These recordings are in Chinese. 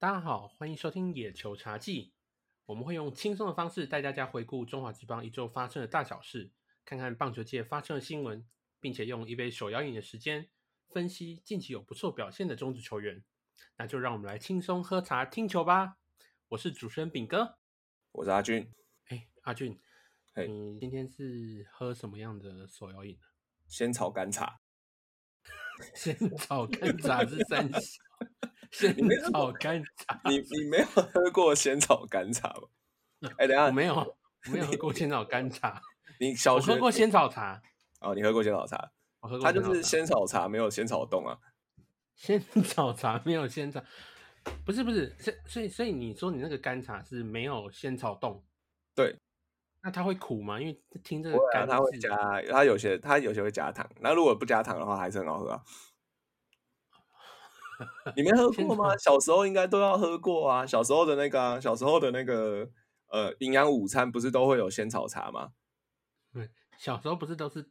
大家好，欢迎收听野球茶记。我们会用轻松的方式带大家回顾中华职棒一周发生的大小事，看看棒球界发生的新闻，并且用一杯手摇饮的时间分析近期有不错表现的中职球员。那就让我们来轻松喝茶听球吧。我是主持人炳哥，我是阿俊。哎，阿俊，嘿你今天是喝什么样的手摇饮呢？仙草甘茶，仙草干 茶是三小，仙草干茶，你你没有喝过仙草干茶吗？哎、等下，我没有，我没有喝过仙草干茶，你小学我喝过仙草茶，哦，你喝过仙草茶，我喝过它就是仙草茶仙草茶，没有仙草冻啊。仙草茶没有仙草，不是不是，所以所以所以你说你那个干茶是没有仙草冻，对，那它会苦吗？因为听这个甘它会加，它有些它有些会加糖，那如果不加糖的话，还是很好喝啊。你没喝 过吗？小时候应该都要喝过啊。小时候的那个、啊，小时候的那个，呃，营养午餐不是都会有仙草茶吗？对，小时候不是都是，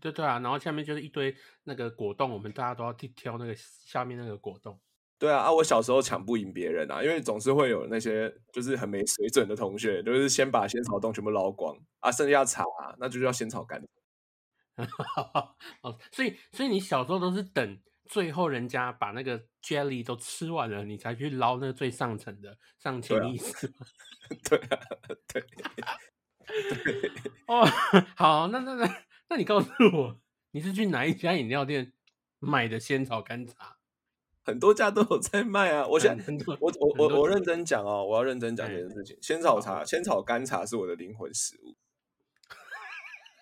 对对啊，然后下面就是一堆那个果冻，我们大家都要去挑那个下面那个果冻。对啊，啊，我小时候抢不赢别人啊，因为总是会有那些就是很没水准的同学，就是先把仙草冻全部捞光啊，剩下茶、啊、那就叫仙草干。哦，所以所以你小时候都是等最后人家把那个 jelly 都吃完了，你才去捞那个最上层的上对啊潜意思吗？对啊，对，哦，好，那那那那你告诉我，你是去哪一家饮料店买的仙草干茶？很多家都有在卖啊。我现我我我我认真讲哦，我要认真讲这哎件事情。仙草茶、仙草干茶是我的灵魂食物。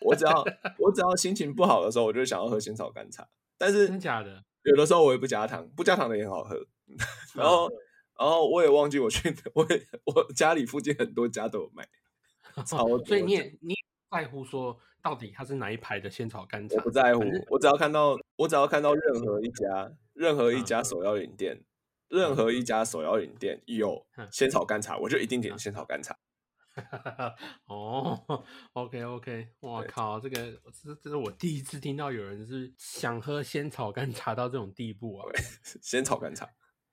我只要 我只要心情不好的时候，我就想要喝仙草干茶。但是真假的？有的时候我也不加糖，不加糖的也很好喝。然后，然后我也忘记我去，我也我家里附近很多家都有卖，所以你也你在乎说到底它是哪一排的仙草干茶？我不在乎，我只要看到我只要看到任何一家任何一嗯家手摇饮店，任何一家手摇饮店有嗯仙草甘茶，我就一定点 仙草甘茶。哦，OK OK，我靠，这个这这是我第一次听到有人是想喝仙草甘茶到这种地步啊！仙草甘茶，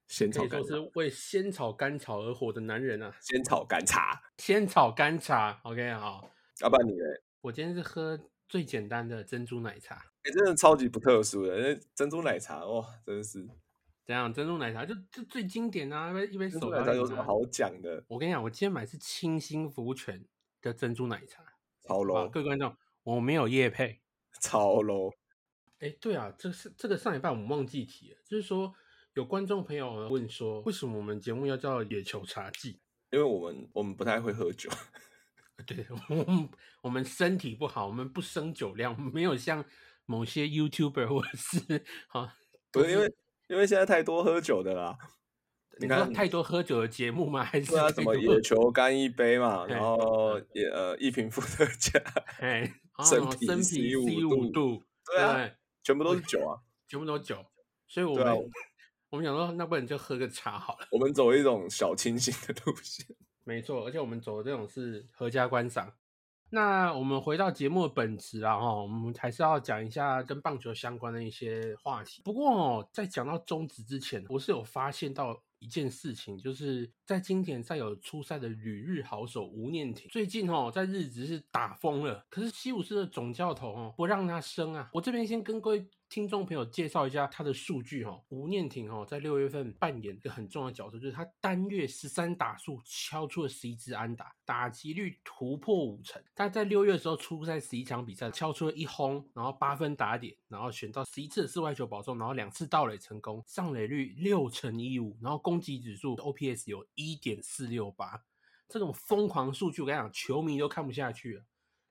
仙可以说草甘茶，是为仙草甘草而活的男人啊！仙草甘茶。仙草甘茶，OK 好，要不然你嘞？我今天是喝最简单的珍珠奶茶。哎、真的超级不特殊的，那珍珠奶茶哇，真的是怎样？珍珠奶茶就就最经典啊，珍手珠奶茶有什么好讲的？我跟你讲，我今天买是清新福泉的珍珠奶茶。超 low，各位观众，我没有夜配。超 low。哎，对啊，这是这个上礼拜我们忘记提了，就是说有观众朋友问说，为什么我们节目要叫野球茶记？因为我们我们不太会喝酒，对，我们我们身体不好，我们不生酒量，没有像某些 YouTuber 或者是好，不是因为因为现在太多喝酒的啦。你看太多喝酒的节目吗？还是对啊，什么多野球干一杯嘛，然后也呃一瓶伏特加，哎，生哦生啤啤 C C 五五度，对啊全部都是酒啊。全部都是酒，所以我们、我们想说，那不然就喝个茶好了。我们走一种小清新的路线。没错，而且我们走的这种是合家观赏。那我们回到节目的本质啊，哈，我们还是要讲一下跟棒球相关的一些话题。不过哦，在讲到中职之前，我是有发现到一件事情，就是在经典赛有出赛的旅日好手吴念庭，最近哦在日职是打疯了，可是西武士的总教头哦不让他升啊。我这边先跟各位听众朋友介绍一下他的数据哦。吴念庭哦，在六月份扮演一个很重要的角色，就是他单月十三打数敲出了十一支安打，打击率突破五成。他在六月的时候出赛十一场比赛，敲出了一轰，然后八分打点，然后选到十一次的室外球保送，然后两次盗垒成功，上垒率六成一五，然后攻击指数 OPS 有一点四六八。这种疯狂数据，我跟你讲，球迷都看不下去了。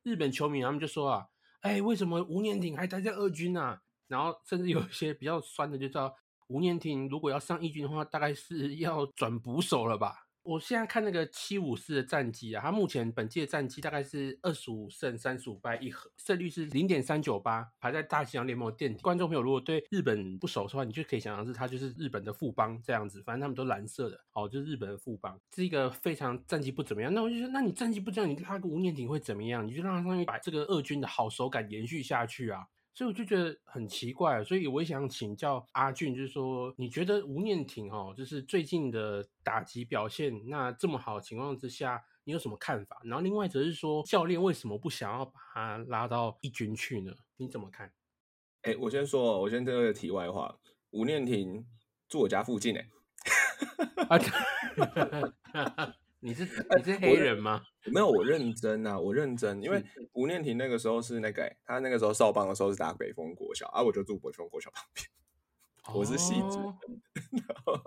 日本球迷他们就说啊，哎，为什么吴念庭还待在二军啊？然后甚至有一些比较酸的就知道，吴念庭如果要上一军的话，大概是要转捕手了吧？我现在看那个七五四的战绩啊，他目前本季的战绩大概是二十五胜三十五败一和，胜率是零点三九八，排在大西洋联盟的垫底。观众朋友如果对日本不熟的话，你就可以想象是他就是日本的富邦这样子，反正他们都蓝色的，哦，就是日本的富邦，是一个非常战绩不怎么样。那我就说，那你战绩不这样，你拉个吴念庭会怎么样？你就让他上去把这个二军的好手感延续下去啊。所以我就觉得很奇怪，所以我也想请教阿俊，就是说，你觉得吴念婷哦，就是最近的打击表现那这么好的情况之下，你有什么看法？然后另外则是说，教练为什么不想要把他拉到一军去呢？你怎么看？哎，我先说，我先这个题外话，吴念婷住我家附近哎。你是 你是黑人吗？没有，我认真啊，我认真。因为吴念婷那个时候是那个，他那个时候少棒的时候是打北风国小啊，我就住北风国小旁边。我是戏子。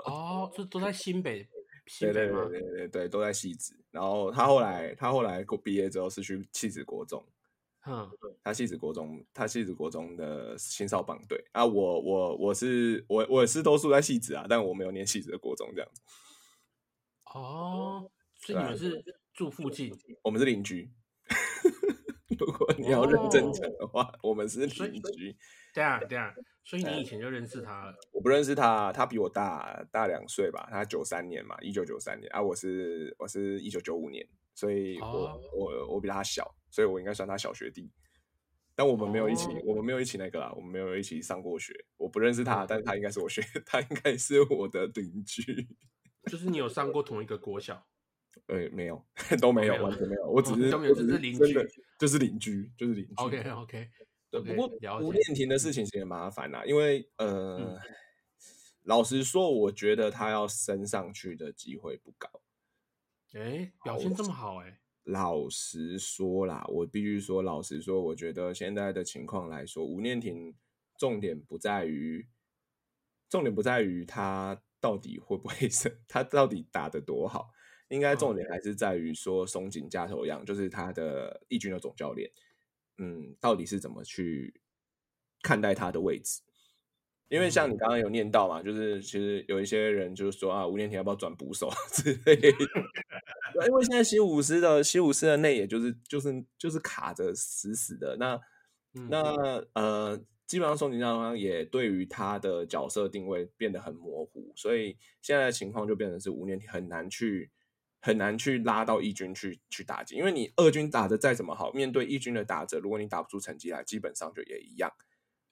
哦，这都在新北。对对对对对对，都在戏子。然后他后来他后来毕业之后是去戏子国中。嗯，他戏子国中，他戏子国中的新少棒队啊。我我我是我我是都住在戏子啊，但我没有念戏子的国中这样子。哦。所以你们是住附近？我们是邻居。如果你要认真讲的话，我们是邻居。对啊，对啊。所以你以前就认识他了？我不认识他，他比我大大两岁吧。他九三年嘛，一九九三年啊。我是我是一九九五年，所以我我我比他小，所以我应该算他小学弟。但我们没有一起，我们没有一起那个啦，我们没有一起上过学。我不认识他，但是他应该是我学，他应该是我的邻居。就是你有上过同一个国小？呃，没有，都没有，完全没有。我只是，我只是邻居，就是邻居，就是邻居。OK，OK。对，不过吴念婷的事情其实麻烦啦，因为呃，老实说，我觉得他要升上去的机会不高。哎，表现这么好，哎。老实说啦，我必须说，老实说，我觉得现在的情况来说，吴念婷重点不在于，重点不在于他到底会不会 升，他到底打得多好。应该重点还是在于说松井加头样，就是他的义军的总教练，嗯，到底是怎么去看待他的位置？因为像你刚刚有念到嘛，就是其实有一些人就是说啊，吴念婷要不要转捕手之类的？因为现在西武师的西武师的内野就是就是就是卡着死死的，那那呃，基本上松井加头也对于他的角色定位变得很模糊，所以现在的情况就变成是吴念婷很难去。很难去拉到义军去去打击，因为你二军打的再怎么好，面对义军的打者，如果你打不出成绩来，基本上就也一样。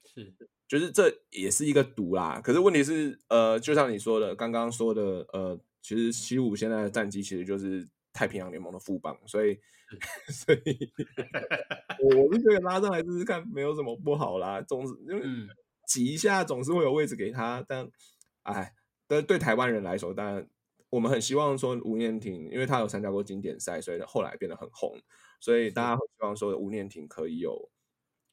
是，就是这也是一个赌啦。可是问题是，呃，就像你说的，刚刚说的，呃，其实西武现在的战绩其实就是太平洋联盟的副帮，所以，所以，我是觉得拉上来试试看，没有什么不好啦。总是因为挤一下，总是会有位置给他。但，哎，但对台湾人来说，当然。我们很希望说吴念婷，因为她有参加过经典赛，所以后来变得很红，所以大家会希望说吴念婷可以有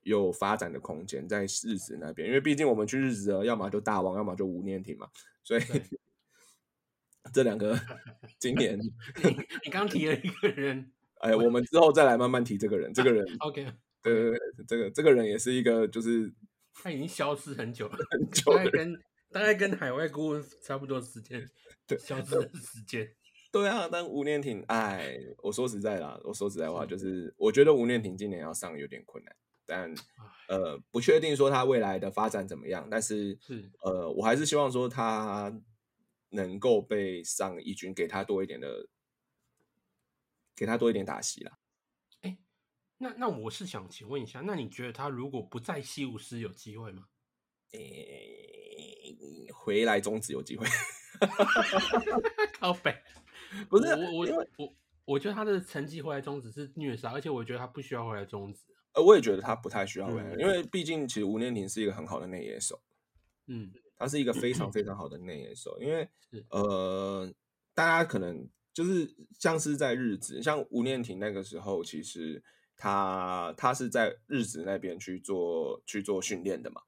有发展的空间在日子那边，因为毕竟我们去日子，要么就大王，要么就吴念婷嘛，所以 这两个 今年你刚提了一个人，哎，我们之后再来慢慢提这个人，这个人，OK，对对对，这个这个人也是一个，就是他已经消失很久了，很久了。大概跟海外顾问差不多时间，对，消失的 时间。对啊，但吴念婷，哎，我说实在啦，我说实在话，就是我觉得吴念婷今年要上有点困难，但呃，不确定说他未来的发展怎么样，但是是呃，我还是希望说他能够被上一军，给他多一点的，给他多一点打戏啦。哎，那那我是想请问一下，那你觉得他如果不在西武师有机会吗？诶，回来中止有机会。靠北，不是我我我我觉得他的成绩回来终止是虐杀，而且我觉得他不需要回来终止。呃，我也觉得他不太需要回来，因为毕竟其实吴念婷是一个很好的内野手。嗯，他是一个非常非常好的内野手，因为呃，大家可能就是像是在日子，像吴念婷那个时候，其实他他是在日子那边去做去做训练的嘛。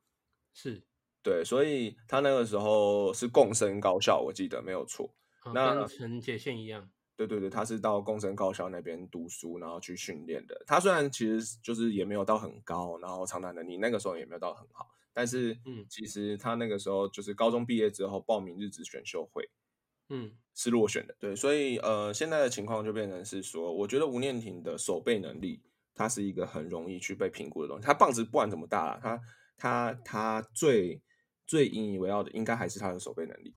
是对，所以他那个时候是共生高校，我记得没有错。那跟陈杰宪一样，对对对，他是到共生高校那边读书，然后去训练的。他虽然其实就是也没有到很高，然后长打能力那个时候也没有到很好，但是嗯，其实他那个时候就是高中毕业之后报名日职选秀会，嗯，是落选的。对，所以呃，现在的情况就变成是说，我觉得吴念婷的守备能力，他是一个很容易去被评估的东西。他棒子不管怎么大，他。他他最最引以为傲的，应该还是他的守备能力，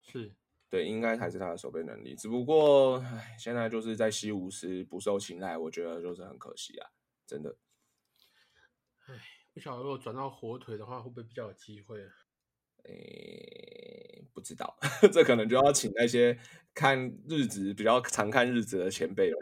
是对，应该还是他的守备能力。只不过，唉，现在就是在西武时不受青睐，我觉得就是很可惜啊，真的。唉，不晓得如果转到火腿的话，会不会比较有机会？诶，不知道，这可能就要请那些看日子比较常看日子的前辈了，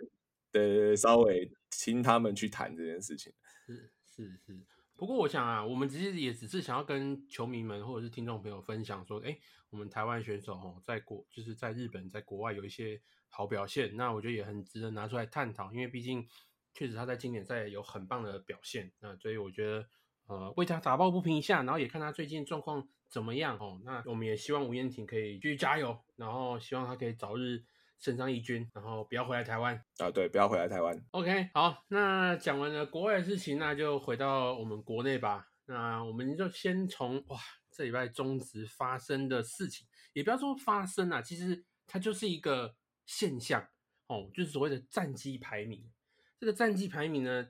对，稍微听他们去谈这件事情。是是是，不过我想啊，我们其实也只是想要跟球迷们或者是听众朋友分享说，哎，我们台湾选手哦，在国就是在日本，在国外有一些好表现，那我觉得也很值得拿出来探讨，因为毕竟确实他在经典赛有很棒的表现，那所以我觉得呃为他打抱不平一下，然后也看他最近状况。怎么样哦？那我们也希望吴彦婷可以继续加油，然后希望他可以早日升上一军，然后不要回来台湾啊！对，不要回来台湾。OK，好，那讲完了国外的事情，那就回到我们国内吧。那我们就先从哇，这礼拜中职发生的事情，也不要说发生啊，其实它就是一个现象哦，就是所谓的战绩排名。这个战绩排名呢，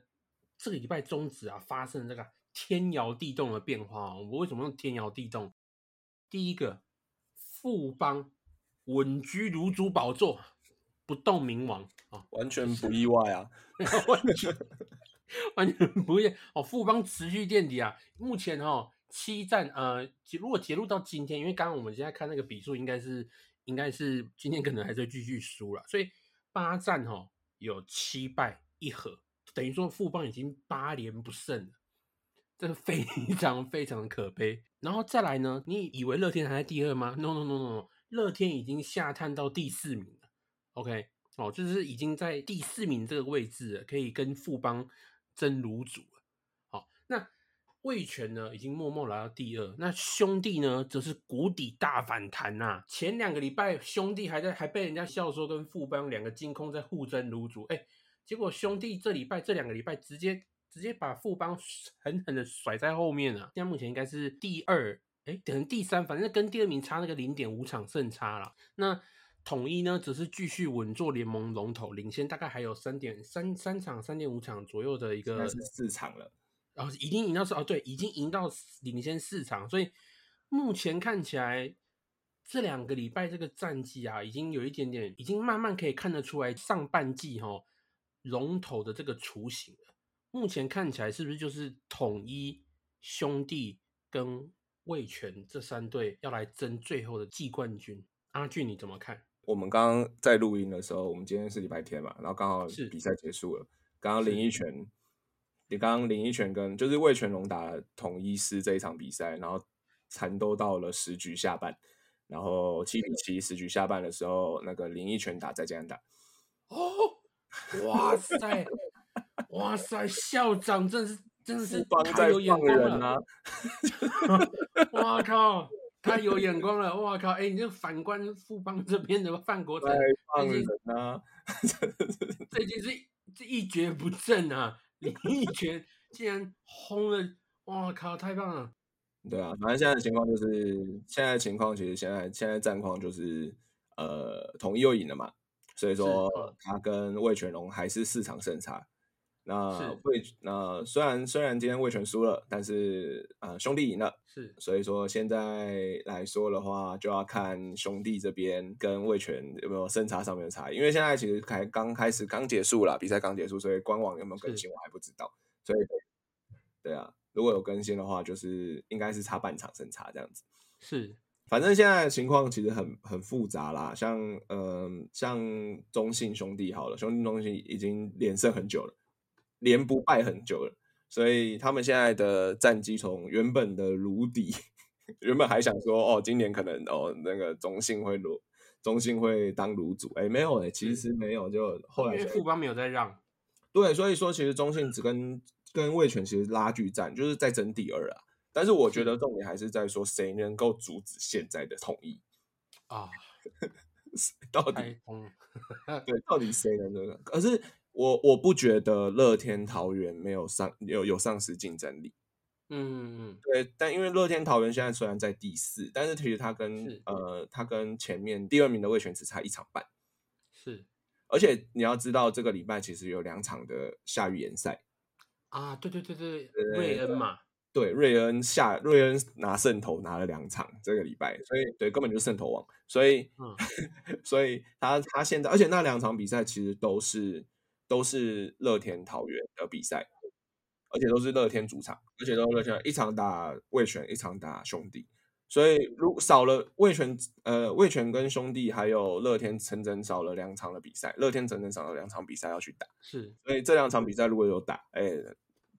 这个礼拜中职啊发生这个。天摇地动的变化，我为什么用天摇地动？第一个，富邦稳居如珠宝座，不动明王啊，完全不意外啊，完全完全不意哦。富邦持续垫底啊，目前哈七战呃，如果截录到今天，因为刚刚我们现在看那个比数，应该是应该是今天可能还是继续输了，所以八战哈有七败一和，等于说富邦已经八连不胜了。这个非常非常的可悲，然后再来呢？你以为乐天还在第二吗？No No No No，乐天已经下探到第四名了。OK，哦，就是已经在第四名这个位置了，可以跟富邦争卤煮了。好，那味全呢，已经默默来到第二。那兄弟呢，则是谷底大反弹呐。前两个礼拜兄弟还在还被人家笑说跟富邦两个金空在互争卤煮，哎，结果兄弟这礼拜这两个礼拜直接。直接把富邦狠狠的甩在后面了，现在目前应该是第二，哎，等于第三，反正跟第二名差那个零点五场胜差了。那统一呢，只是继续稳坐联盟龙头，领先大概还有三点三三场、三点五场左右的一个四场了，然后已经赢到是哦，对，已经赢到领先四场，所以目前看起来这两个礼拜这个战绩啊，已经有一点点，已经慢慢可以看得出来上半季哈龙头的这个雏形了。目前看起来是不是就是统一兄弟跟味全这三队要来争最后的季冠军？阿俊你怎么看？我们刚刚在录音的时候，我们今天是礼拜天嘛，然后刚好比赛结束了。刚刚林一拳，你刚刚林一拳跟就是魏全龙打统一师这一场比赛，然后缠斗到了十局下半，然后七比七十局下半的时候，那个林一拳打再这样打。哦，哇塞！哇塞，校长真是真的是太有眼光了！哇靠，太有眼光了！我靠，哎，你这反观富邦这边的范国成，放人啊！这已经是这一蹶不振啊！李一拳竟然轰了！我靠，太棒了！对啊，反正现在的情况就是，现在的情况其实现在现在战况就是，呃，统一又赢了嘛，所以说他跟魏全龙还是四场胜差。那魏那虽然虽然今天魏全输了，但是啊兄弟赢了，是所以说现在来说的话，就要看兄弟这边跟魏全有没有胜差上面的差异。因为现在其实才刚开始刚结束了，比赛刚结束，所以官网有没有更新我还不知道。所以对啊，如果有更新的话，就是应该是差半场胜差这样子。是，反正现在的情况其实很很复杂啦，像嗯像中信兄弟好了，兄弟中信已经连胜很久了。连不败很久了，所以他们现在的战绩从原本的炉底，原本还想说哦，今年可能哦那个中信会炉中信会当炉主，哎，没有哎，其实没有，就后来富邦没有在让，对，所以说其实中信只跟跟魏权其实拉锯战，就是在争第二啊。但是我觉得重点还是在说谁能够阻止现在的统一啊，到底 对，到底谁能这个？可是。我我不觉得乐天桃园没有上有有丧失竞争力，嗯嗯对，但因为乐天桃园现在虽然在第四，但是其实他跟呃他跟前面第二名的魏权只差一场半，是，而且你要知道这个礼拜其实有两场的下预联赛。啊，对对对对，瑞恩嘛，对瑞恩下瑞恩拿胜投拿了两场这个礼拜，所以对根本就是胜投王，所以 所以他他现在而且那两场比赛其实都是。都是乐天桃园的比赛，而且都是乐天主场，而且都是乐天一场打魏全，一场打兄弟。所以如少了魏全，呃，魏全跟兄弟还有乐天整整少了两场的比赛，乐天整整少了两场比赛要去打，是，所以这两场比赛如果有打，哎，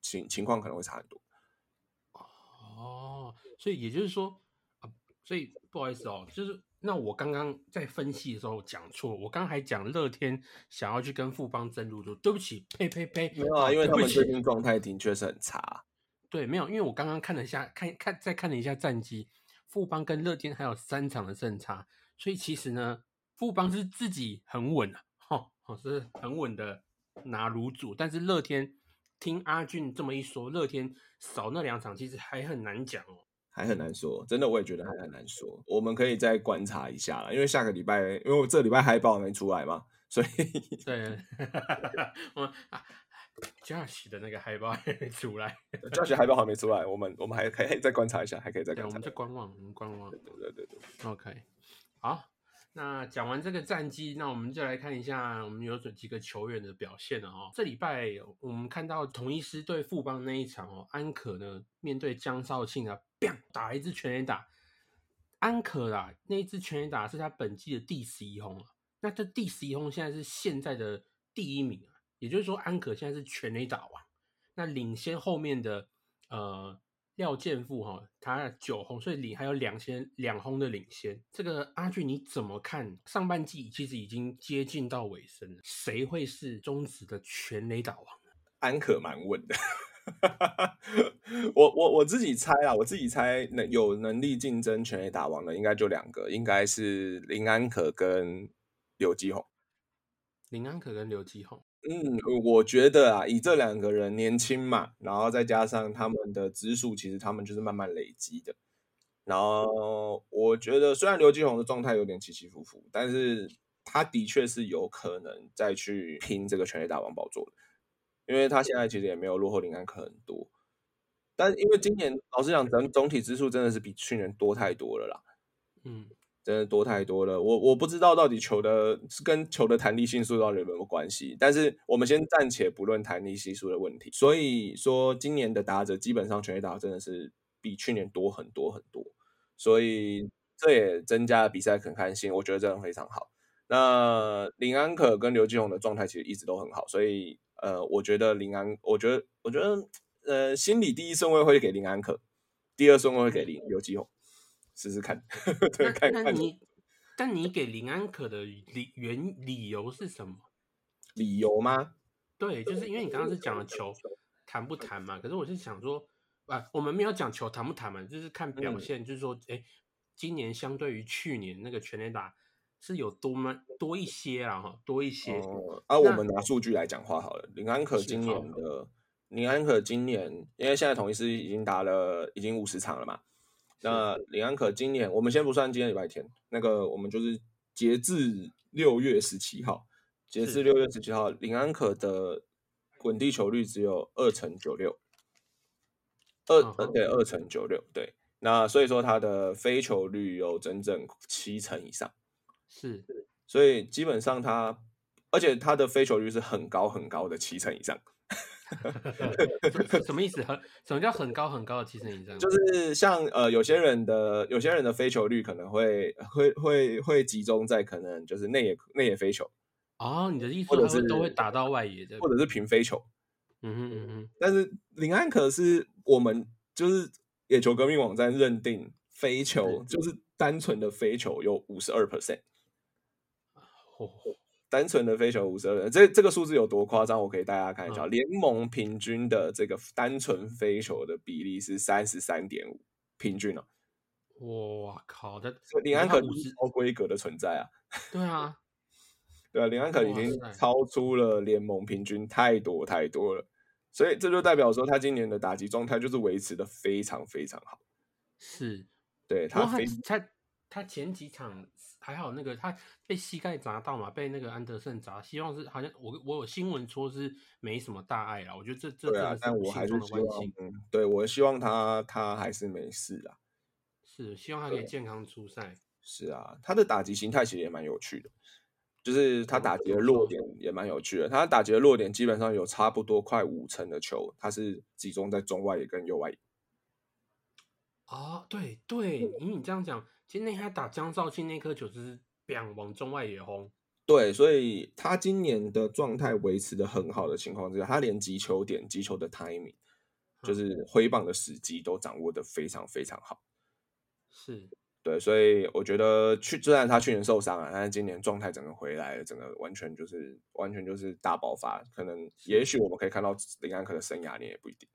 情情况可能会差很多。哦，所以也就是说啊，所以不好意思哦，就是那我刚刚在分析的时候讲错，我刚还讲乐天想要去跟富邦争入主，对不起，呸呸呸，没有啊，因为他们最近状态的确是很差。对，没有，因为我刚刚看了一下，看看再看了一下战绩。富邦跟乐天还有三场的胜差，所以其实呢，富邦是自己很稳啊，哈，是很稳的拿卤主。但是乐天听阿俊这么一说，乐天少那两场其实还很难讲哦，还很难说，真的我也觉得还很难说。我们可以再观察一下了，因为下个礼拜，因为我这礼拜海报没出来嘛，所以对 我。Josh 的那个海报还没出来，Josh 海报还没出来，我们我们还可以再观察一下，还可以再观察。我们再观望，我们观望。对对对对，OK。好，那讲完这个战绩，那我们就来看一下我们有几个球员的表现了哦。这礼拜我们看到同一师对富邦那一场哦，安可呢面对江少庆啊，打一支全垒打。安可啦，那一支全垒打是他本季的第十一轰啊。那这第十一轰现在是现在的第一名啊。也就是说，安可现在是全垒打王，那领先后面的呃廖健富哈，他九轰，所以领还有两千两轰的领先。这个阿俊你怎么看？上半季其实已经接近到尾声了，谁会是中职的全垒打王呢？安可蛮稳的，我我我自己猜啊，我自己猜能有能力竞争全垒打王的应该就两个，应该是林安可跟刘基宏。林安可跟刘基宏。嗯，我觉得啊，以这两个人年轻嘛，然后再加上他们的支数，其实他们就是慢慢累积的。然后我觉得，虽然刘继宏的状态有点起起伏伏，但是他的确是有可能再去拼这个全垒打王宝座的，因为他现在其实也没有落后林安可很多。但因为今年老实讲，整总体支数真的是比去年多太多了啦。嗯。真的多太多了，我我不知道到底球的是跟球的弹力系数到底有没有关系。但是我们先暂且不论弹力系数的问题。所以说，今年的打者基本上全垒打真的是比去年多很多很多，所以这也增加了比赛可看性。我觉得这样非常好。那林安可跟刘继宏的状态其实一直都很好，所以呃，我觉得林安，我觉得我觉得呃，心理第一顺位会给林安可，第二顺位会给林刘继宏。试试看，对，看看你。但你给林安可的理原理由是什么？理由吗？对，就是因为你刚刚是讲了球弹不弹嘛。可是我是想说，啊，我们没有讲球弹不弹嘛，就是看表现，就是说，哎，今年相对于去年那个全垒打是有多么？多一些啊，哈，多一些。啊，我们拿数据来讲话好了。林安可今年的林安可今年，因为现在统一师已经打了已经五十场了嘛。那林安可今年，我们先不算今天礼拜天，那个我们就是截至六月十七号，截至六月十七号，林安可的滚地球率只有二乘九六，二对二乘九六对，那所以说他的飞球率有整整七成以上，是，所以基本上他，而且他的飞球率是很高很高的七成以上。什么意思？很什么叫很高很高的七成以上？就是像呃有些人的有些人的飞球率可能会会会会集中在可能就是内野内野飞球哦，你的意思或者是都会打到外野的，或者是平飞球。嗯哼嗯哼。但是林安可是我们就是野球革命网站认定飞球就是单纯的飞球有五十二 percent。单纯的飞球五十二，这这个数字有多夸张？我可以大家看一下，联盟平均的这个单纯飞球的比例是三十三点五，平均哦。哇靠！的林安可是超规格的存在啊。对啊，对啊，林安可已经超出了联盟平均太多太多了，所以这就代表说他今年的打击状态就是维持的非常非常好。是，对他非他他前几场。还好那个他被膝盖砸到嘛，被那个安德森砸，希望是好像我我有新闻说是没什么大碍啦。我觉得这这对啊，但我还是希望，对我希望他他还是没事啦。是希望他可以健康出赛。是啊，他的打击形态其实也蛮有趣的。就是他打击的落点也蛮有趣的。他打击的落点基本上有差不多快五成的球，他是集中在中外野跟右外野。哦，对对，以你这样讲，其实那他打江少庆那颗球就是两往中外野轰。对，所以他今年的状态维持的很好的情况之下，他连击球点、击球的 timing，就是挥棒的时机都掌握的非常非常好。是，对，所以我觉得去，虽然他去年受伤了，但是今年状态整个回来了，整个完全就是完全就是大爆发。可能也许我们可以看到林安可的生涯年也不一定。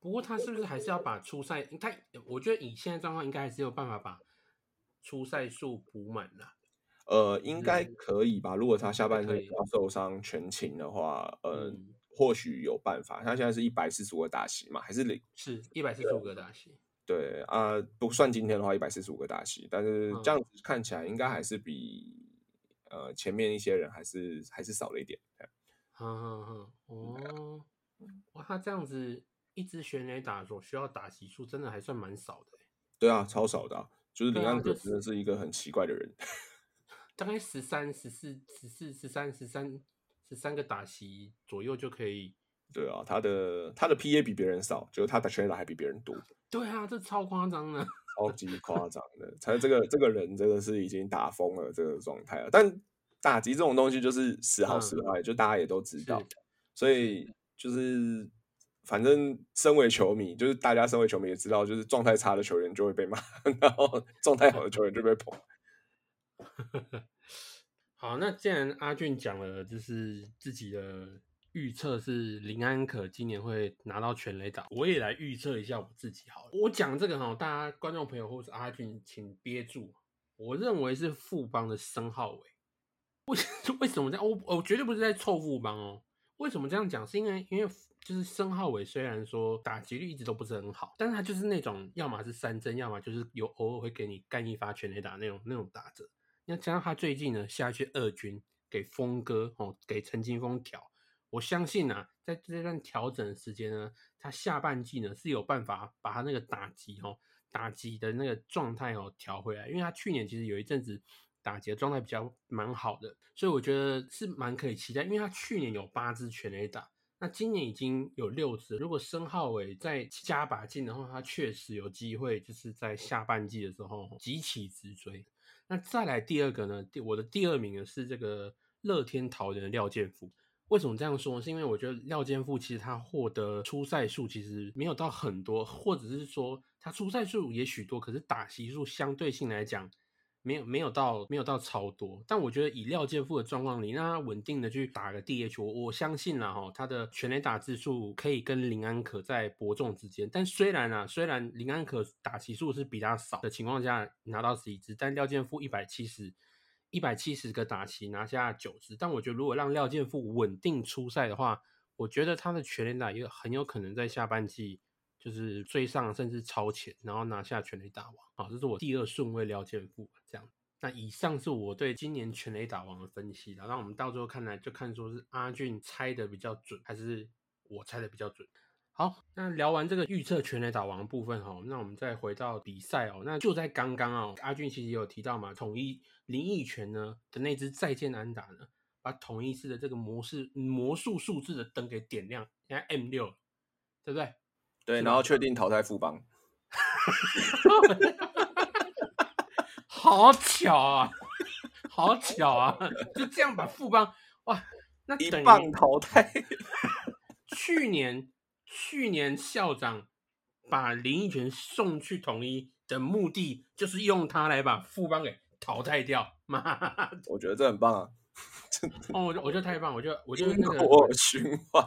不过他是不是还是要把初赛？他我觉得以现在状况，应该还是有办法把初赛数补满了。呃，应该可以吧？如果他下半身不要受伤全勤的话，呃，或许有办法。他现在是一百四十五个打席嘛，还是零？是一百四十五个打席。对啊，不算今天的话，一百四十五个打席。但是这样子看起来，应该还是比呃前面一些人还是还是少了一点。好好好，哦，哇，他这样子一支全垒打所需要打席数，真的还算蛮少的。对啊，超少的，就是林安可真的是一个很奇怪的人。大概十三、十四、十四、十三、十三、十三个打席左右就可以。对啊，他的他的 PA 比别人少，就是他的全打还比别人多。对啊，这超夸张的，超级 夸张的。他这个这个人真的是已经打疯了这个状态了。但打击这种东西就是时好时坏，就大家也都知道。所以就是反正身为球迷，就是大家身为球迷也知道，就是状态差的球员就会被骂，然后状态好的球员就被捧。好，那既然阿俊讲了，就是自己的预测是林安可今年会拿到全垒打，我也来预测一下我自己。好了，我讲这个哈，大家观众朋友或是阿俊，请憋住。我认为是富邦的申浩伟。为 为什么这样？我我绝对不是在凑富邦哦。为什么这样讲？是因为因为就是申浩伟虽然说打击率一直都不是很好，但是他就是那种要么是三针，要么就是有偶尔会给你干一发全垒打那种那种打者。那加上他最近呢下去二军给峰哥哦，给陈金峰调，我相信啊，在这段调整的时间呢，他下半季呢是有办法把他那个打击哦，打击的那个状态哦调回来，因为他去年其实有一阵子打击的状态比较蛮好的，所以我觉得是蛮可以期待，因为他去年有八支全垒打，那今年已经有六支，如果申浩伟再加把劲的话，他确实有机会就是在下半季的时候急起直追。那再来第二个呢？第我的第二名呢是这个乐天桃园的廖健富。为什么这样说？是因为我觉得廖健富其实他获得出赛数其实没有到很多，或者是说他出赛数也许多，可是打席数相对性来讲。没有没有到没有到超多，但我觉得以廖健富的状况里，让他稳定的去打个 DH，我我相信啦哈，他的全垒打次数可以跟林安可在伯仲之间。但虽然啊，虽然林安可打席数是比较少的情况下拿到十一支，但廖健富一百七十一百七十个打席拿下九支。但我觉得如果让廖健富稳定出赛的话，我觉得他的全垒打也很有可能在下半季。就是追上甚至超前，然后拿下全垒打王。好，这是我第二顺位廖健富这样。那以上是我对今年全垒打王的分析了。那我们到最后看来就看说是阿俊猜的比较准，还是我猜的比较准。好，那聊完这个预测全垒打王的部分哈，那我们再回到比赛哦。那就在刚刚啊，阿俊其实有提到嘛，统一林奕泉呢的那支再见安打呢，把统一式的这个模式魔术数字的灯给点亮，现在 M 六，对不对？对，然后确定淘汰富邦，好巧啊，好巧啊，就这样把富邦哇，那一棒淘汰。去年去年校长把林奕泉送去统一的目的，就是用他来把富邦给淘汰掉。妈，我觉得这很棒啊！哦，我觉我觉得太棒，我觉得我觉得那个循环。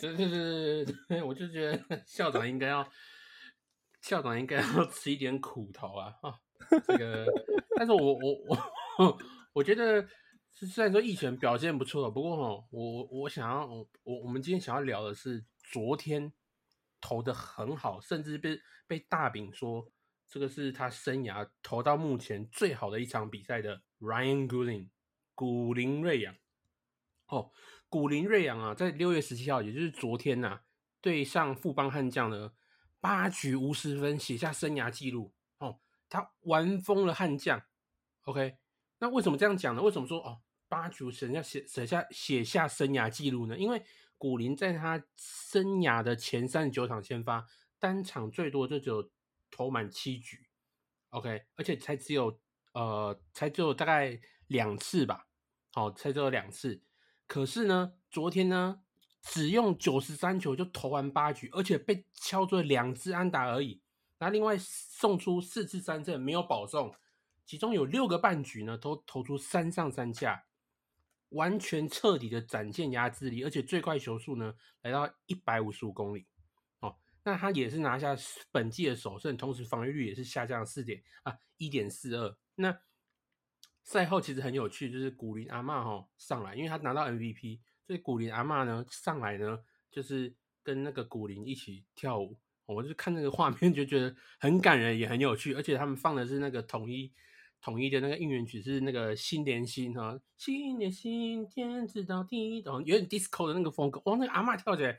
对对对对对，我就觉得校长应该要，校长应该要吃一点苦头啊！啊，这个，但是我我我我觉得，虽然说易泉表现不错，不过哈，我我想要我我们今天想要聊的是昨天投的很好，甚至被被大饼说这个是他生涯投到目前最好的一场比赛的 Ryan Gulin 古林瑞阳哦。古林瑞阳啊，在六月十七号，也就是昨天呐，对上富邦悍将呢，八局无失分，写下生涯纪录哦。他玩疯了悍将。OK，那为什么这样讲呢？为什么说哦，八局写下写写下写下生涯纪录呢？因为古林在他生涯的前三十九场先发，单场最多就只有投满七局，OK，而且才只有呃才只有大概两次吧，好，才只有两次。可是呢，昨天呢，只用九十三球就投完八局，而且被敲出了两支安打而已。那另外送出四次三振，没有保送，其中有六个半局呢，都投出三上三下，完全彻底的展现压制力，而且最快球速呢，来到一百五十五公里。哦，那他也是拿下本季的首胜，同时防御率也是下降四点啊，一点四二。那赛后其实很有趣，就是古林阿妈哈上来，因为他拿到 MVP，所以古林阿妈呢上来呢，就是跟那个古林一起跳舞。我就看那个画面就觉得很感人，也很有趣，而且他们放的是那个统一统一的那个应援曲，是那个心连心哈，心连心天知道地懂，有点 disco 的那个风格。哇，那个阿妈跳起来，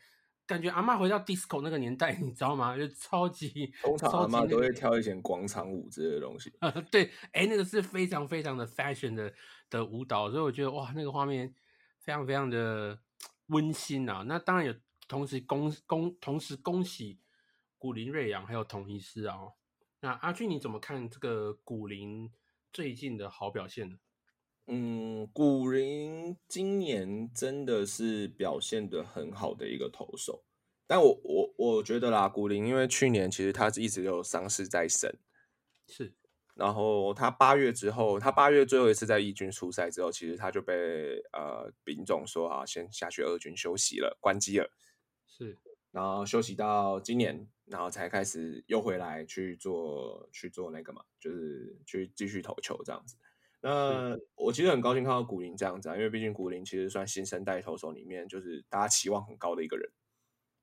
感觉阿妈回到 disco 那个年代，你知道吗？就超级，通常阿妈都会跳一些广场舞之类的东西。啊，对，哎，那个是非常非常的 fashion 的的舞蹈，所以我觉得哇，那个画面非常非常的温馨啊。那当然有同时恭恭同时恭喜。古林瑞阳还有童一师啊，那阿俊你怎么看这个古林最近的好表现呢？嗯，古林今年真的是表现的很好的一个投手，但我我我觉得啦，古林因为去年其实他一直有伤势在身，是，然后他八月之后，他八月最后一次在一军出赛之后，其实他就被呃丙总说啊，先下去二军休息了，关机了，是，然后休息到今年。然后才开始又回来去做去做那个嘛，就是去继续投球这样子。那我其实很高兴看到古林这样子啊，因为毕竟古林其实算新生代投手里面就是大家期望很高的一个人，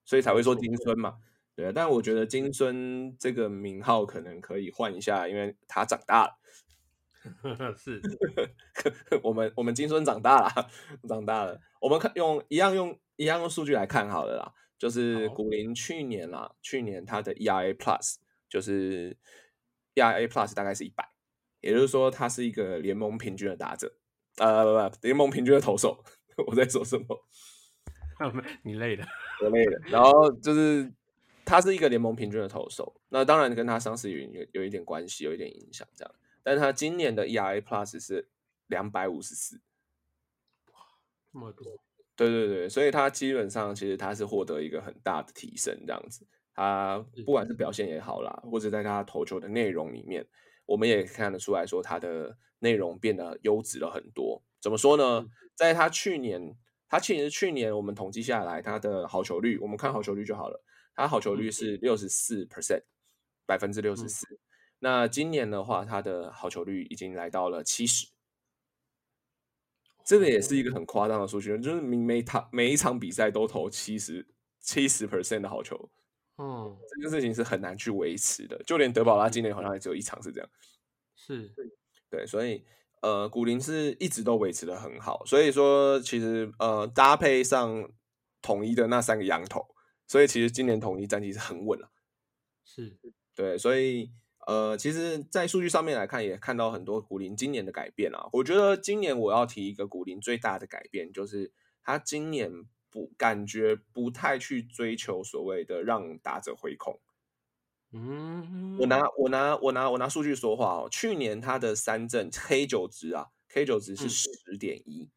所以才会说金孙嘛。对啊，但我觉得金孙这个名号可能可以换一下，因为他长大了。是，我们我们金孙长大了，长大了。我们看用一样用一样用数据来看好了啦。就是古林去年啦，去年他的 ERA Plus 就是 ERA Plus 大概是一百，也就是说他是一个联盟平均的打者，呃不不，联盟平均的投手。我在说什么？你累了，我累了。然后就是他是一个联盟平均的投手，那当然跟他伤势有有有一点关系，有一点影响这样。但是他今年的 ERA Plus 是两百五十四，哇，这么多。对对对，所以他基本上其实他是获得一个很大的提升，这样子，他不管是表现也好啦，或者在他投球的内容里面，我们也看得出来说他的内容变得优质了很多。怎么说呢？在他去年，他其实去年我们统计下来，他的好球率，我们看好球率就好了，他好球率是六十四 percent，百分之六十四。那今年的话，他的好球率已经来到了七十。这个也是一个很夸张的数据，就是每每场每一场比赛都投七十七十 percent 的好球，嗯，这件事情是很难去维持的。就连德保拉今年好像也只有一场是这样，是对，所以呃，古林是一直都维持的很好。所以说，其实呃，搭配上统一的那三个羊头，所以其实今年统一战绩是很稳了。是对，所以。呃，其实，在数据上面来看，也看到很多古林今年的改变啊。我觉得今年我要提一个古林最大的改变，就是他今年不感觉不太去追求所谓的让打者回空。嗯，我拿我拿我拿我拿数据说话哦。去年他的三振 K 九值啊，K 九值是十点一，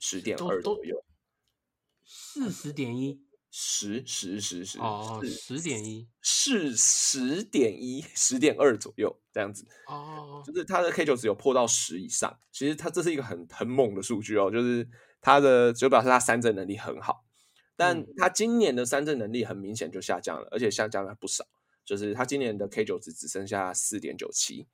十点二左右，四十点一。十十十十哦，十点一是十点一十点二左右这样子哦，就是他的 K 九只有破到十以上，其实他这是一个很很猛的数据哦，就是他的就表示他三振能力很好，但他今年的三振能力很明显就下降了，而且下降了不少，就是他今年的 K 九值只剩下四点九七，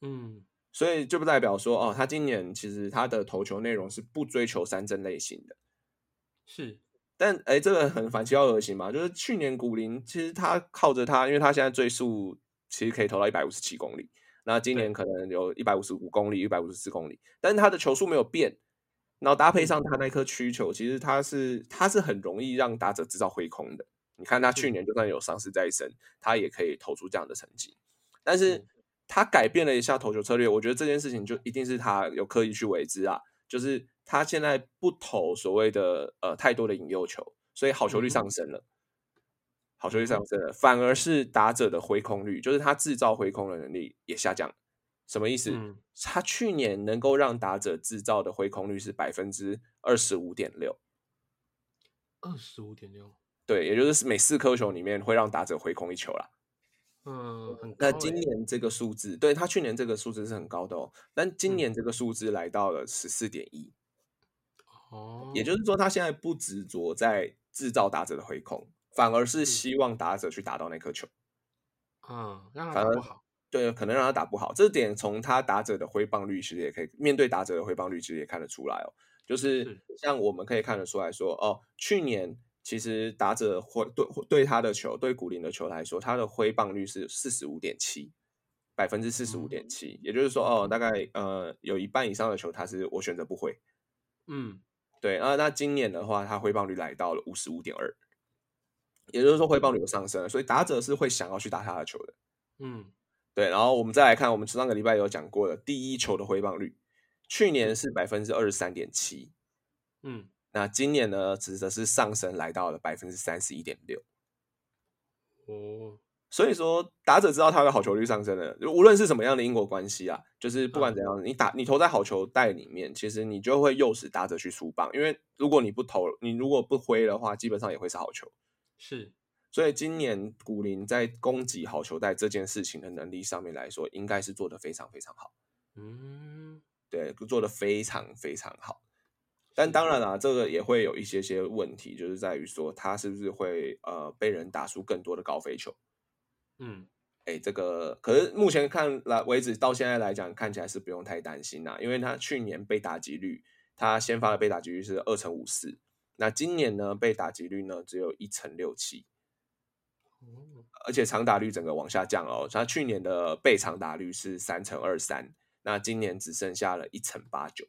嗯，所以就不代表说哦，他今年其实他的投球内容是不追求三振类型的，是。但哎，这个很反其道而行嘛，就是去年古林其实他靠着他，因为他现在最速其实可以投到一百五十七公里，那今年可能有一百五十五公里、一百五十四公里，但是他的球速没有变，然后搭配上他那颗曲球，其实他是他是很容易让打者制造挥空的。你看他去年就算有伤势在身，他也可以投出这样的成绩。但是他改变了一下投球策略，我觉得这件事情就一定是他有刻意去为之啊。就是他现在不投所谓的呃太多的引诱球，所以好球率上升了。好球率上升了，反而是打者的挥空率，就是他制造挥空的能力也下降了。什么意思？嗯他去年能够让打者制造的回空率是百分之二十五点六，二十五点六，对，也就是每四颗球里面会让打者回空一球啦。嗯，很高那欸。今年这个数字，对他去年这个数字是很高的哦，但今嗯年这个数字来到了十四点一，哦，也就是说，他现在不执着在制造打者的回空，反而是希望打者去打到那颗球。嗯，让他反而打不好。对，可能让他打不好，这点从他打者的挥棒率其实也可以面对打者的挥棒率其实也看得出来哦。就是是像我们可以看得出来说，哦，去年其实打者挥对对他的球，对古林的球来说，他的挥棒率是四十五点七，百分之四十五点七，也就是说，哦，大概呃有一半以上的球他是我选择不挥。嗯，对，那那今年的话，他挥棒率来到了五十五点二，也就是说挥棒率有上升了，所以打者是会想要去打他的球的。嗯，对，然后我们再来看，我们上个礼拜有讲过的第一球的回棒率，去年是百分之二十三点七，嗯，那今年呢，指的是上升来到了百分之三十一点六。哦，所以说，打者知道他的好球率上升了，无论是什么样的因果关系啊，就是不管嗯怎样，你打你投在好球带里面，其实你就会诱使打者去出棒，因为如果你不投，你如果不挥的话，基本上也会是好球。是，所以今年古林在攻击好球带这件事情的能力上面来说，应该是做得非常非常好。嗯，对，做得非常非常好。但当然啦、这个也会有一些些问题，就是在于说他是不是会呃被人打出更多的高飞球。嗯，哎，这个可是目前看来为止，到现在来讲，看起来是不用太担心啦，因为他去年被打击率，他先发的被打击率是二乘五四，那今年呢被打击率呢只有一乘六七，哦，而且长打率整个往下降哦。他去年的被长打率是三乘二三，那今年只剩下了一乘八九，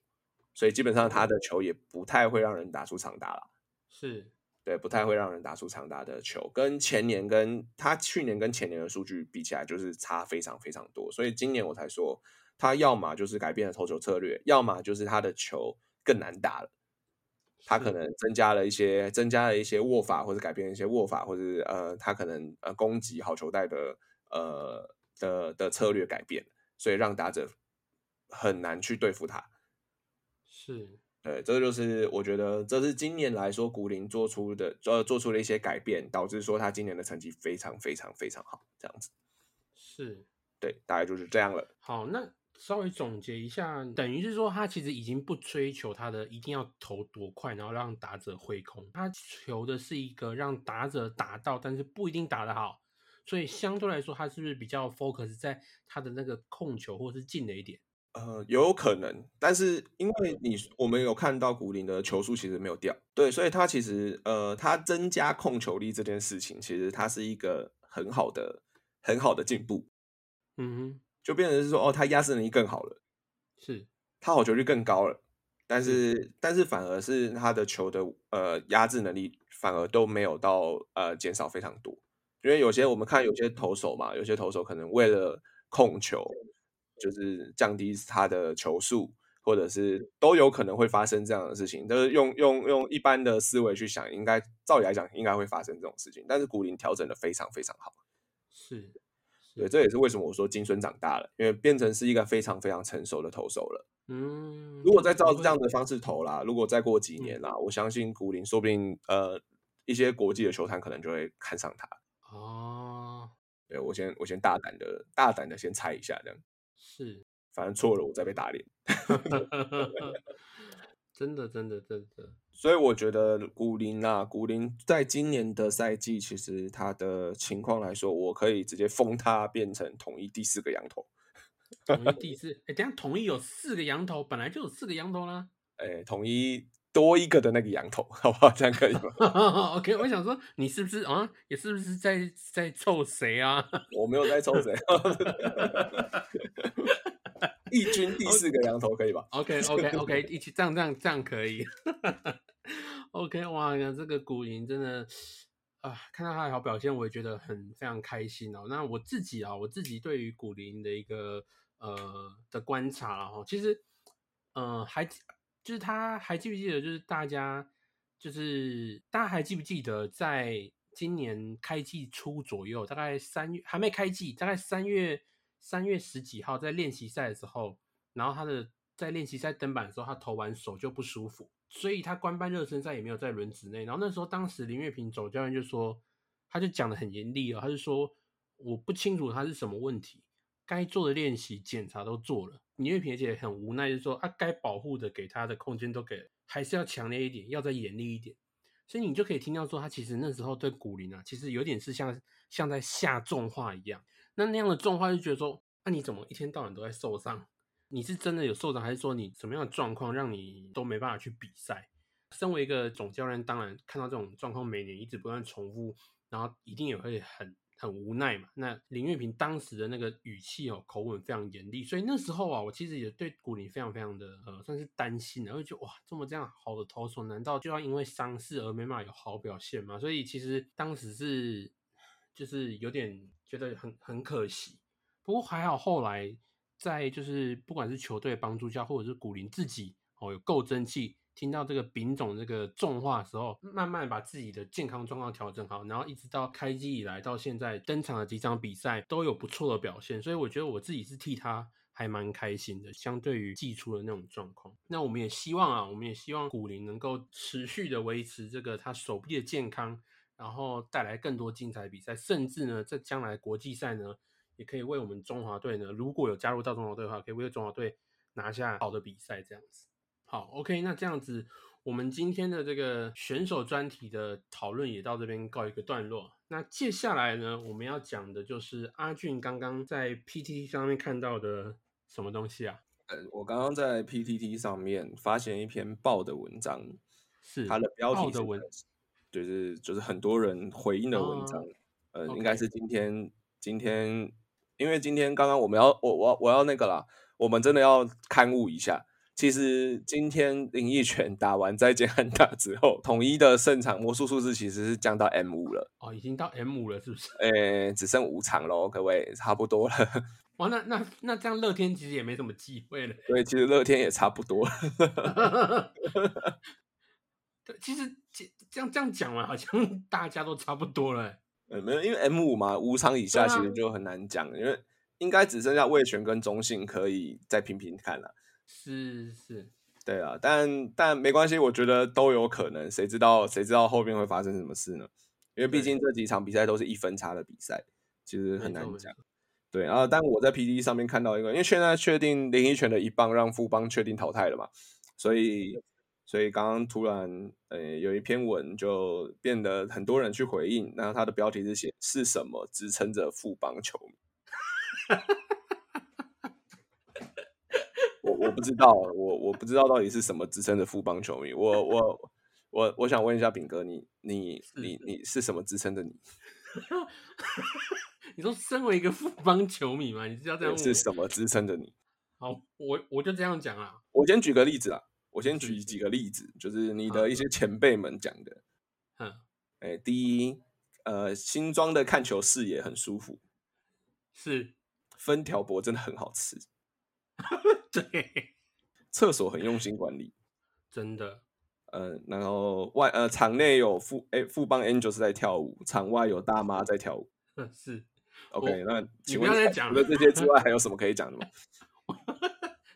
所以基本上他的球也不太会让人打出长打了。是，对，不太会让人打出长打的球，跟前年跟他去年跟前年的数据比起来，就是差非常非常多。所以今年我才说，他要么就是改变了投球策略，要么就是他的球更难打了。他可能增加了一些增加了一些握法，或者改变一些握法，或者是呃，他可能呃攻击好球带的呃的的策略改变，所以让打者很难去对付他。是，对，这就是我觉得这是今年来说古林做出的，呃，做出了一些改变，导致说他今年的成绩非常非常非常好，这样子。是。对，大概就是这样了。好，那稍微总结一下，等于是说他其实已经不追求他的一定要投多快，然后让打者挥空，他求的是一个让打者打到，但是不一定打得好，所以相对来说，他是不是比较 focus 在他的那个控球或是进的一点？呃，有可能，但是因为你我们有看到古林的球速其实没有掉，对，所以他其实呃，他增加控球力这件事情，其实他是一个很好的很好的进步，嗯哼，就变成是说哦，他压制能力更好了。是，他好球率更高了，但是但是反而是他的球的呃压制能力反而都没有到呃减少非常多，因为有些我们看有些投手嘛，有些投手可能为了控球，就是降低他的球速，或者是都有可能会发生这样的事情。就是用用用一般的思维去想，应该照理来讲应该会发生这种事情，但是古林调整的非常非常好。是，对，这也是为什么我说金孙长大了，因为变成是一个非常非常成熟的投手了。嗯，如果再照这样的方式投啦，如果再过几嗯年啦，我相信古林说不定呃一些国际的球坛可能就会看上他。哦，对我先我先大胆的大胆的先猜一下，这样是，反正错了我再被打脸。真的，真的，真的，所以我觉得古林啊，古林在今年的赛季，其实他的情况来说，我可以直接封他变成统一第四个羊头。统一 第四，哎，等一下统一有四个羊头，本来就有四个羊头啦。哎，统一多一个的那个羊头，好不好？这样可以吗？OK，我想说你是不是啊？也是不是在在凑谁啊？我没有在凑谁，一军第四个羊头可以吧？OK OK OK，一起这样这样这样可以。OK，哇，那这个古林真的啊，看到他的好表现，我也觉得很非常开心哦。那我自己啊，我自己对于古林的一个呃的观察啊，其实呃还就是他还记不记得？就是大家，就是大家还记不记得，在今年开季初左右，大概三月还没开季，大概三月三月十几号在练习赛的时候，然后他的在练习赛登板的时候，他投完手就不舒服，所以他官办热身赛也没有在轮子内。然后那时候，当时林月平总教练就说，他就讲的很严厉哦，他就说我不清楚他是什么问题，该做的练习检查都做了。林月平姐很无奈，就说啊，该保护的给他的空间都给了，还是要强烈一点，要再严厉一点。所以你就可以听到说，他其实那时候对古林啊，其实有点是像像在下重话一样。那那样的重话就觉得说，那你怎么一天到晚都在受伤？你是真的有受伤，还是说你什么样的状况让你都没办法去比赛？身为一个总教练，当然看到这种状况每年一直不断重复，然后一定也会很。很无奈嘛，那林月平当时的那个语气哦，口吻非常严厉，所以那时候啊，我其实也对古林非常非常的呃，算是担心，然后就哇，这么这样好的投手，难道就要因为伤势而没办法有好表现吗？所以其实当时是就是有点觉得很很可惜，不过还好后来在就是不管是球队帮助下，或者是古林自己哦有够争气。听到这个丙种这个重话的时候，慢慢把自己的健康状况调整好，然后一直到开机以来到现在登场的几场比赛都有不错的表现，所以我觉得我自己是替他还蛮开心的。相对于季初的那种状况，那我们也希望啊，我们也希望古林能够持续的维持这个他手臂的健康，然后带来更多精彩比赛，甚至呢，在将来国际赛呢，也可以为我们中华队呢，如果有加入到中华队的话，可以为中华队拿下好的比赛这样子。好，OK，那这样子，我们今天的这个选手专题的讨论也到这边告一个段落。那接下来呢，我们要讲的就是阿俊刚刚在 PTT 上面看到的什么东西啊？呃，我刚刚在 PTT 上面发现一篇报的文章，是它的标题的文，就是就是很多人回应的文章。呃，应该是今天今天，因为今天刚刚我们要我我我要那个啦，我们真的要刊物一下。其实今天林奕泉打完再见汉大之后，统一的胜场魔术数字其实是降到 M 五了。哦，已经到 M 五了，是不是？诶，只剩五场喽，各位，差不多了。哇，那那那这样乐天其实也没什么机会了。对，其实乐天也差不多。对，其实这这样这样讲嘛，好像大家都差不多了。呃，没有，因为 M 五嘛，五场以下其实就很难讲，因为应该只剩下魏权跟中信可以再拼拼看了。是是，对啊，但但没关系，我觉得都有可能，谁知道谁知道后面会发生什么事呢？因为毕竟这几场比赛都是一分差的比赛，其实很难讲。对啊，但我在 P D 上面看到一个，因为现在确定林一拳的一棒让富邦确定淘汰了嘛，所以所以刚刚突然呃有一篇文就变得很多人去回应，那它的标题是写 是什么支撑着富邦球迷？我我不知道，我我不知道到底是什么支撑的富邦球迷。我我我我想问一下炳哥，你你你你是什么支撑的你？你说身为一个富邦球迷嘛，你是要这样？是什么支撑着你？好，我我就这样讲啊。我先举个例子啊，我先举几个例子，就是你的一些前辈们讲的。嗯，哎，第一，呃，新装的看球视野很舒服，是分条博真的很好吃。对，厕所很用心管理，真的。呃，然后外呃场内有富哎富邦 Angels 在跳舞，场外有大妈在跳舞。是，OK。那请问除了这些之外，还有什么可以讲的吗？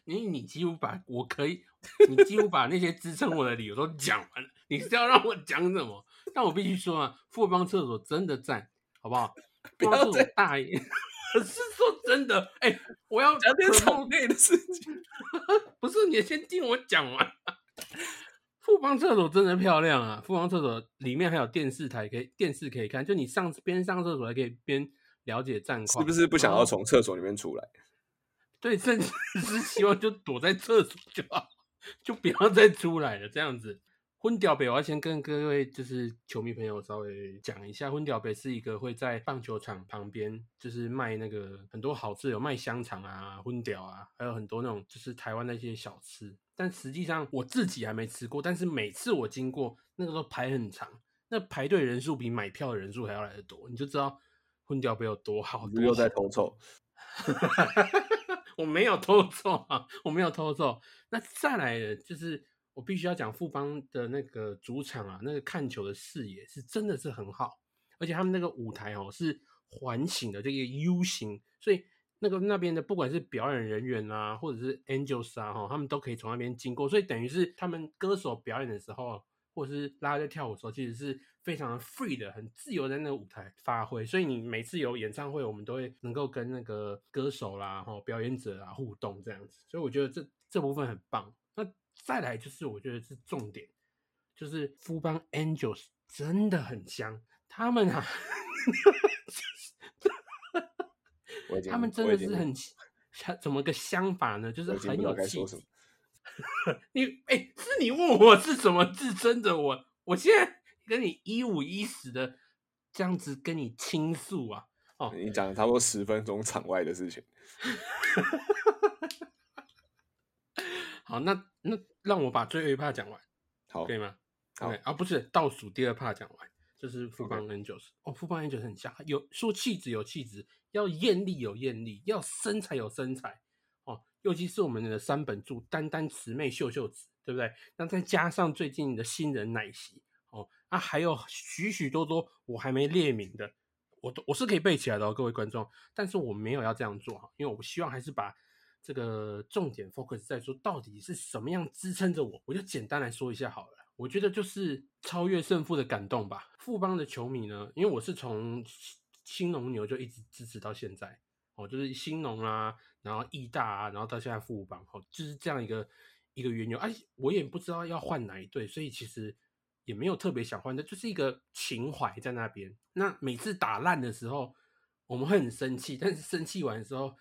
你你几乎把我可以，你几乎把那些支撑我的理由都讲完了。你是要让我讲什么？但我必须说啊，富邦厕所真的赞，好不好？不要再大爷。可是说真的，哎，我要讲点场内的事情。不是，你先听我讲完。富邦厕所真的漂亮啊！富邦厕所里面还有电视台，可以电视可以看。就你上边上厕所还可以边了解战况。是不是不想要从厕所里面出来？对，甚至 是希望就躲在厕所就好，就不要再出来了。这样子。昏屌北，我要先跟各位就是球迷朋友稍微讲一下，昏屌北是一个会在棒球场旁边，就是卖那个很多好吃，有卖香肠啊、昏屌啊，还有很多那种就是台湾那些小吃。但实际上我自己还没吃过，但是每次我经过，那个时候排很长，那排队人数比买票的人数还要来的多，你就知道昏屌杯有多好。又在偷臭？我没有偷走啊，我没有偷走。那再来就是。我必须要讲富邦的那个主场啊，那个看球的视野是真的是很好，而且他们那个舞台哦是环形的这个 U 型，所以那个那边的不管是表演人员啊，或者是 Angels 啊，哈，他们都可以从那边经过，所以等于是他们歌手表演的时候，或者是拉在跳舞的时候，其实是非常的 free 的，很自由在那个舞台发挥。所以你每次有演唱会，我们都会能够跟那个歌手啦、哈表演者啊互动这样子，所以我觉得这这部分很棒。那再来就是我觉得是重点，就是富邦 Angels 真的很香，他们啊，他们真的是很 香，怎么个香法呢？就是很有气质。你哎、是你问我是怎么自称的我，我现在跟你一五一十的这样子跟你倾诉啊，哦，你讲了差不多十分钟场外的事情，好，那那让我把最后一 part 讲完，好可以吗？好啊，不是倒数第二 part 讲完，就是富邦 Angels 哦，富邦 Angels 很像，有说气质有气质，要艳丽有艳丽，要身材有身材哦，尤其是我们的三本柱丹丹慈妹秀秀子，对不对？那再加上最近的新人奶昔哦，啊，还有许许多多我还没列名的，我都我是可以背起来的哦，各位观众，但是我没有要这样做哈，因为我希望还是把这个重点 focus 在说到底是什么样支撑着我，我就简单来说一下好了。我觉得就是超越胜负的感动吧。富邦的球迷呢，因为我是从新新农牛就一直支持到现在哦，就是新农啊，然后义大啊，然后到现在富邦，哦，就是这样一个一个缘由。哎、我也不知道要换哪一队，所以其实也没有特别想换的，就是一个情怀在那边。那每次打烂的时候，我们会很生气，但是生气完的时候，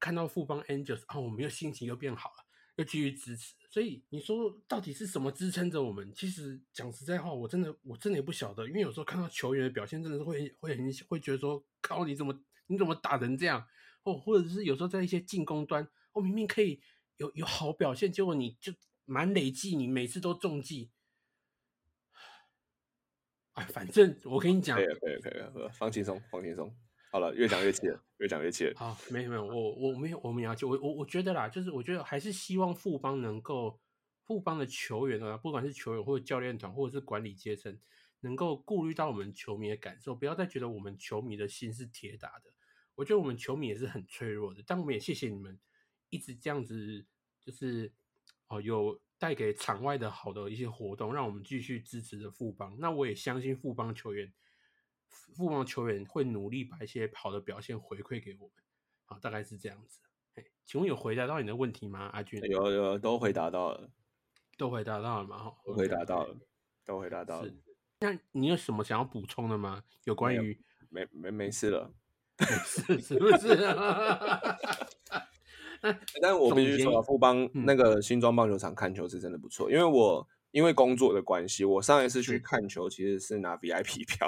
看到富邦 Angels 啊，我们又心情又变好了，又继续支持。所以你说到底是什么支撑着我们？其实讲实在话，我真的我真的也不晓得，因为有时候看到球员的表现，真的是会会很会觉得说，靠，你怎么你怎么打成这样？哦，或者是有时候在一些进攻端，我、明明可以有有好表现，结果你就满累计，你每次都中计。哎，反正 我跟你讲可以，了，可以了，可以放轻松，放轻松。好了，越讲越气了，越讲越气了。好，没有没有，我我没有我没有要求，我我我觉得啦，就是我觉得还是希望富邦能够，富邦的球员啊，不管是球员或者教练团或者是管理阶层，能够顾虑到我们球迷的感受，不要再觉得我们球迷的心是铁打的。我觉得我们球迷也是很脆弱的，但我们也谢谢你们一直这样子，就是哦有带给场外的好的一些活动，让我们继续支持着富邦。那我也相信富邦球员，富邦球员会努力把一些好的表现回馈给我们。好，大概是这样子。嘿请问有回答到你的问题吗，阿俊？有有都回答到了，都回答到了吗？哈都回答到了，都回答到了，。那你有什么想要补充的吗？有关于没没没事了。是是不是？但我必须说富邦嗯那个新庄棒球场看球是真的不错，因为我因为工作的关系，我上一次去看球其实是拿 VIP 票，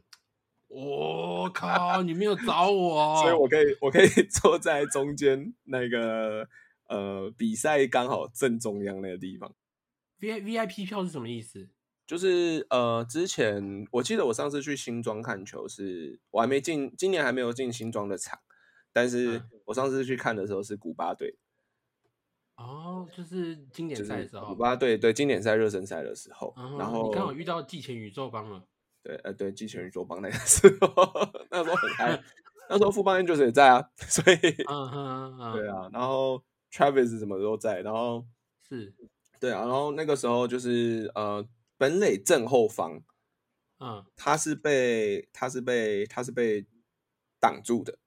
我、靠，你没有找我哦，所以我可以我可以坐在中间那个呃比赛刚好正中央那个地方。V I V I P 票是什么意思？就是呃，之前我记得我上次去新庄看球是，我还没进，今年还没有进新庄的场，但是嗯。我上次去看的时候是古巴队，哦，就是经典赛的时候，古巴。队对经典赛热身赛的时候，哦然后你刚好遇到季前宇宙帮了，对呃对季前宇宙帮那个时候，那时候很嗨，那时候富邦 Angels 也在啊，所以嗯，对啊，然后 Travis 什么都在，然后是，对啊，然后那个时候就是呃本垒正后方，嗯，他是被他是被他是被挡住的，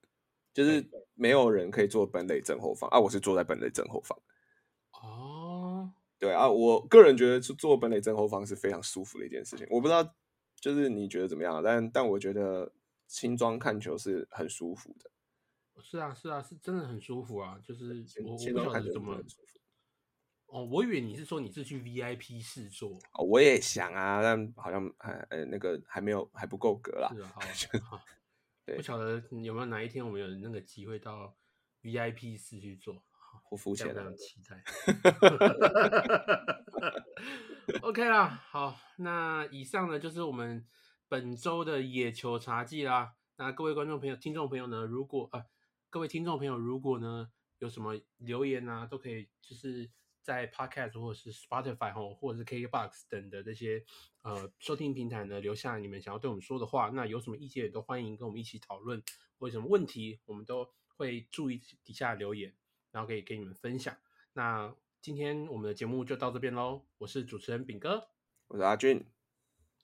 就是没有人可以坐本垒正后方啊，我是坐在本垒正后方。哦，对啊，我个人觉得是坐本垒正后方是非常舒服的一件事情。我不知道就是你觉得怎么样啊，但但我觉得轻装看球是很舒服的，是啊是啊，是真的很舒服啊，就是新我我不新庄看球晓得怎么舒服。哦，我以为你是说你是去 V I P 试坐，哦我也想啊，但好像还呃那个还没有还不够格啦。是啊，好，好 对不晓得有没有哪一天我们有那个机会到 V I P 室去做，我肤非常非浅啊常 期待。OK 啦，好，那以上呢就是我们本周的野球茶记啦。那各位观众朋友、听众朋友呢，如果呃各位听众朋友如果呢有什么留言啊，都可以就是在 Podcast 或者是 Spotify 哈，或者是 KKBox 等的这些呃收听平台呢，留下你们想要对我们说的话。那有什么意见都欢迎跟我们一起讨论，或者什么问题，我们都会注意底下留言，然后可以给你们分享。那今天我们的节目就到这边喽，我是主持人炳哥，我是阿俊，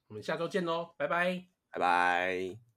我们下周见喽，拜拜，拜拜。